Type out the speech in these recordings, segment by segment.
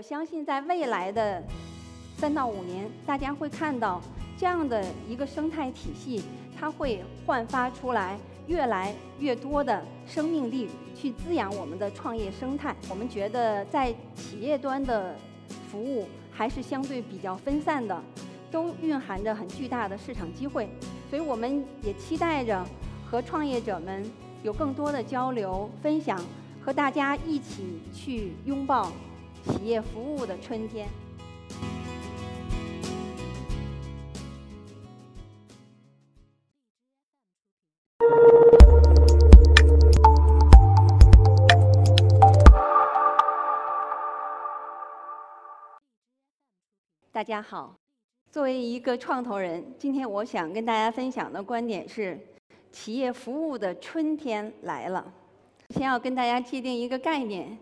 我相信在未来的三到五年，大家会看到这样的一个生态体系，它会焕发出来越来越多的生命力，去滋养我们的创业生态。我们觉得在企业端的服务还是相对比较分散的，都蕴含着很巨大的市场机会，所以我们也期待着和创业者们有更多的交流分享，和大家一起去拥抱。企业服务的春天。大家好，作为一个创投人，今天我想跟大家分享的观点是：企业服务的春天来了。先要跟大家界定一个概念。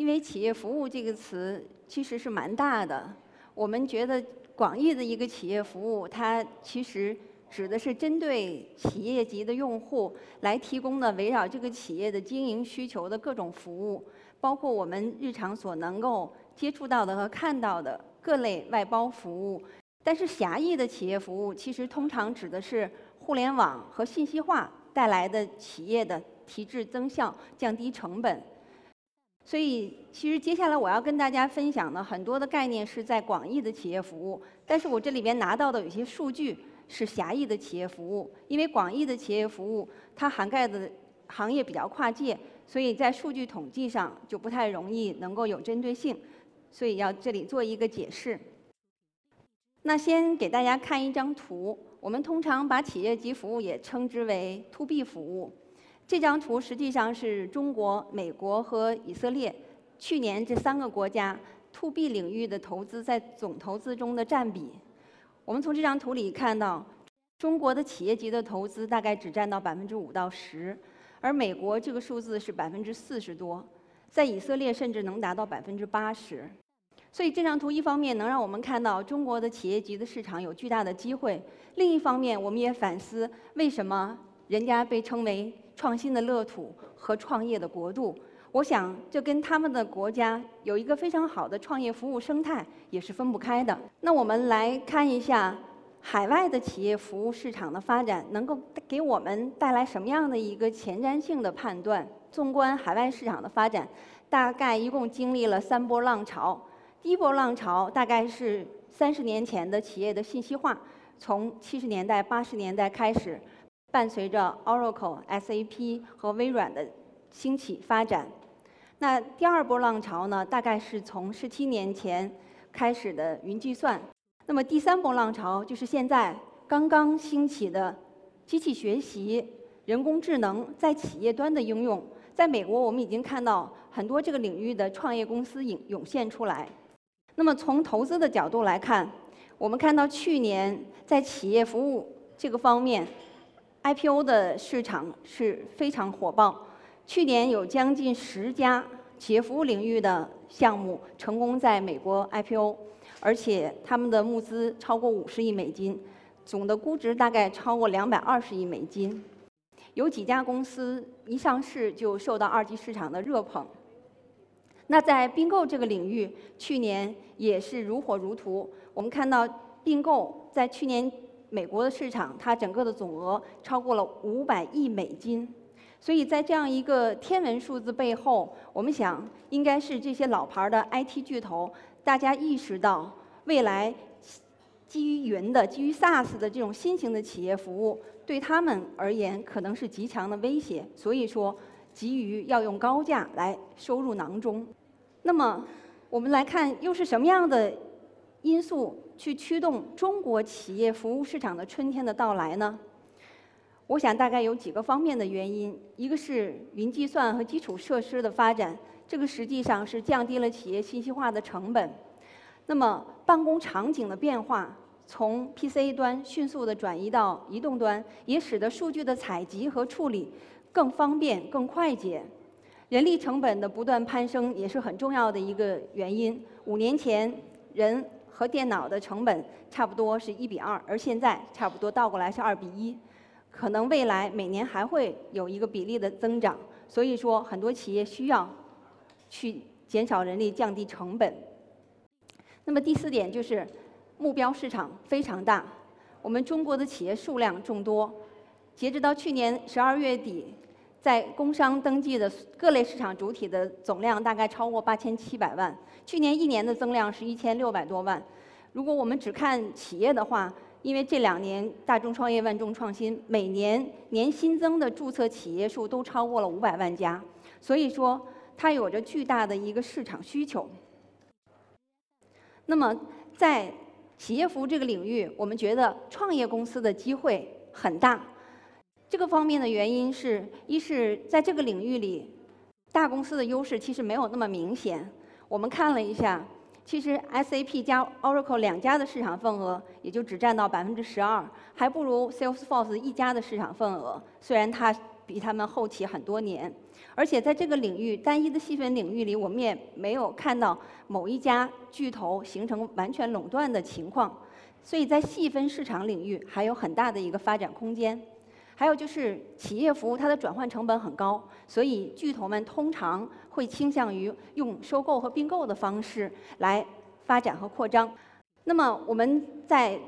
因为企业服务这个词其实是蛮大的，我们觉得广义的一个企业服务，它其实指的是针对企业级的用户来提供的围绕这个企业的经营需求的各种服务，包括我们日常所能够接触到的和看到的各类外包服务。但是狭义的企业服务，其实通常指的是互联网和信息化带来的企业的提质增效、降低成本。所以，其实接下来我要跟大家分享的很多的概念是在广义的企业服务，但是我这里边拿到的有些数据是狭义的企业服务，因为广义的企业服务它涵盖的行业比较跨界，所以在数据统计上就不太容易能够有针对性，所以要这里做一个解释。那先给大家看一张图，我们通常把企业级服务也称之为 To B 服务。这张图实际上是中国、美国和以色列去年这三个国家 To B 领域的投资在总投资中的占比。我们从这张图里看到，中国的企业级的投资大概只占到百分之五到十，而美国这个数字是百分之四十多，在以色列甚至能达到百分之八十。所以这张图一方面能让我们看到中国的企业级的市场有巨大的机会，另一方面我们也反思为什么人家被称为。创新的乐土和创业的国度，我想这跟他们的国家有一个非常好的创业服务生态也是分不开的。那我们来看一下海外的企业服务市场的发展，能够给我们带来什么样的一个前瞻性的判断？纵观海外市场的发展，大概一共经历了三波浪潮。第一波浪潮大概是三十年前的企业的信息化，从七十年代、八十年代开始。伴随着 Oracle、SAP 和微软的兴起发展，那第二波浪潮呢，大概是从十七年前开始的云计算。那么第三波浪潮就是现在刚刚兴起的机器学习、人工智能在企业端的应用。在美国，我们已经看到很多这个领域的创业公司涌涌现出来。那么从投资的角度来看，我们看到去年在企业服务这个方面。IPO 的市场是非常火爆，去年有将近十家企业服务领域的项目成功在美国 IPO，而且他们的募资超过五十亿美金，总的估值大概超过两百二十亿美金。有几家公司一上市就受到二级市场的热捧。那在并购这个领域，去年也是如火如荼。我们看到并购在去年。美国的市场，它整个的总额超过了五百亿美金，所以在这样一个天文数字背后，我们想应该是这些老牌的 IT 巨头，大家意识到未来基于云的、基于 SaaS 的这种新型的企业服务，对他们而言可能是极强的威胁，所以说急于要用高价来收入囊中。那么，我们来看又是什么样的因素？去驱动中国企业服务市场的春天的到来呢？我想大概有几个方面的原因。一个是云计算和基础设施的发展，这个实际上是降低了企业信息化的成本。那么办公场景的变化，从 PC 端迅速的转移到移动端，也使得数据的采集和处理更方便、更快捷。人力成本的不断攀升也是很重要的一个原因。五年前人。和电脑的成本差不多是一比二，而现在差不多倒过来是二比一，可能未来每年还会有一个比例的增长。所以说，很多企业需要去减少人力、降低成本。那么第四点就是目标市场非常大，我们中国的企业数量众多，截止到去年十二月底，在工商登记的各类市场主体的总量大概超过八千七百万，去年一年的增量是一千六百多万。如果我们只看企业的话，因为这两年大众创业万众创新，每年年新增的注册企业数都超过了五百万家，所以说它有着巨大的一个市场需求。那么在企业服务这个领域，我们觉得创业公司的机会很大。这个方面的原因是一是在这个领域里，大公司的优势其实没有那么明显。我们看了一下。其实 SAP 加 Oracle 两家的市场份额也就只占到百分之十二，还不如 Salesforce 一家的市场份额。虽然它比他们后起很多年，而且在这个领域单一的细分领域里，我们也没有看到某一家巨头形成完全垄断的情况。所以在细分市场领域还有很大的一个发展空间。还有就是企业服务，它的转换成本很高，所以巨头们通常会倾向于用收购和并购的方式来发展和扩张。那么我们在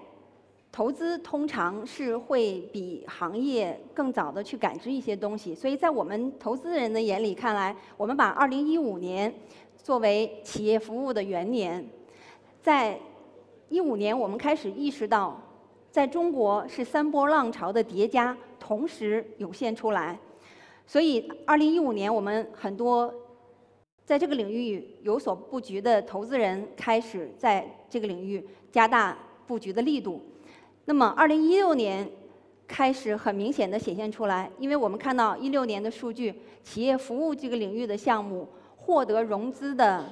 投资通常是会比行业更早的去感知一些东西，所以在我们投资人的眼里看来，我们把2015年作为企业服务的元年，在15年我们开始意识到，在中国是三波浪潮的叠加。同时涌现出来，所以二零一五年我们很多在这个领域有所布局的投资人开始在这个领域加大布局的力度。那么二零一六年开始很明显的显现出来，因为我们看到一六年的数据，企业服务这个领域的项目获得融资的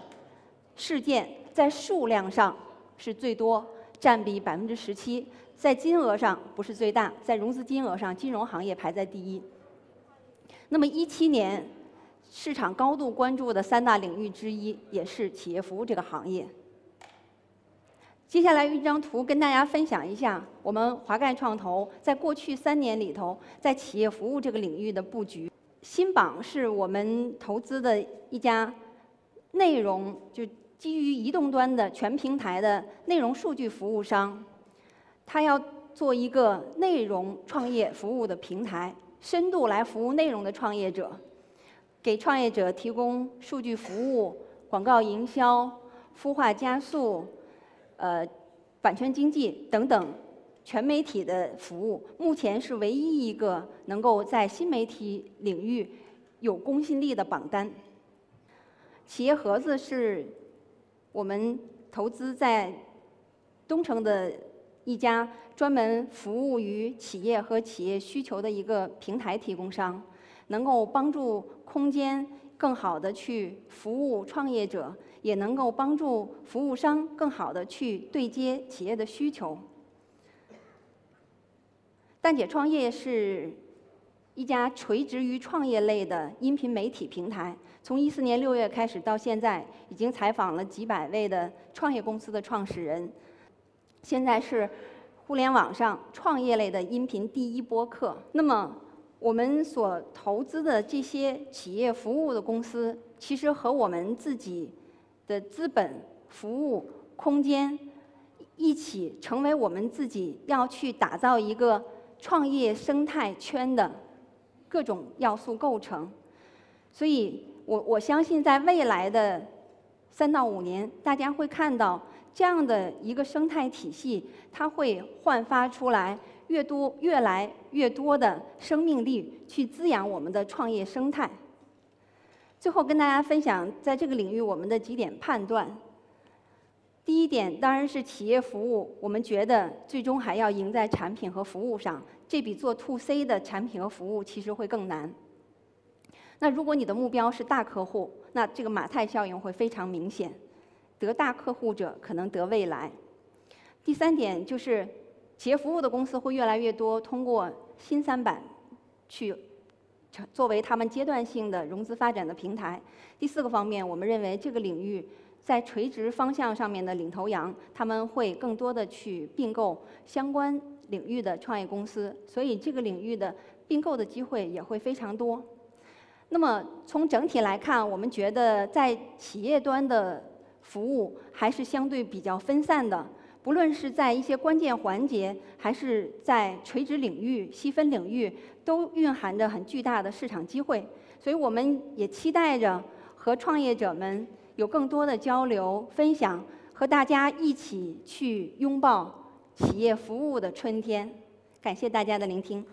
事件在数量上是最多，占比百分之十七。在金额上不是最大，在融资金额上，金融行业排在第一。那么一七年，市场高度关注的三大领域之一也是企业服务这个行业。接下来一张图跟大家分享一下我们华盖创投在过去三年里头在企业服务这个领域的布局。新榜是我们投资的一家内容就基于移动端的全平台的内容数据服务商。他要做一个内容创业服务的平台，深度来服务内容的创业者，给创业者提供数据服务、广告营销、孵化加速、呃版权经济等等全媒体的服务。目前是唯一一个能够在新媒体领域有公信力的榜单。企业盒子是我们投资在东城的。一家专门服务于企业和企业需求的一个平台提供商，能够帮助空间更好的去服务创业者，也能够帮助服务商更好的去对接企业的需求。蛋姐创业是一家垂直于创业类的音频媒体平台，从一四年六月开始到现在，已经采访了几百位的创业公司的创始人。现在是互联网上创业类的音频第一播客。那么，我们所投资的这些企业服务的公司，其实和我们自己的资本、服务、空间一起，成为我们自己要去打造一个创业生态圈的各种要素构成。所以我我相信，在未来的三到五年，大家会看到。这样的一个生态体系，它会焕发出来越多、越来越多的生命力，去滋养我们的创业生态。最后跟大家分享，在这个领域我们的几点判断。第一点当然是企业服务，我们觉得最终还要赢在产品和服务上，这比做 to C 的产品和服务其实会更难。那如果你的目标是大客户，那这个马太效应会非常明显。得大客户者可能得未来。第三点就是，企业服务的公司会越来越多，通过新三板去作为他们阶段性的融资发展的平台。第四个方面，我们认为这个领域在垂直方向上面的领头羊，他们会更多的去并购相关领域的创业公司，所以这个领域的并购的机会也会非常多。那么从整体来看，我们觉得在企业端的服务还是相对比较分散的，不论是在一些关键环节，还是在垂直领域、细分领域，都蕴含着很巨大的市场机会。所以，我们也期待着和创业者们有更多的交流分享，和大家一起去拥抱企业服务的春天。感谢大家的聆听。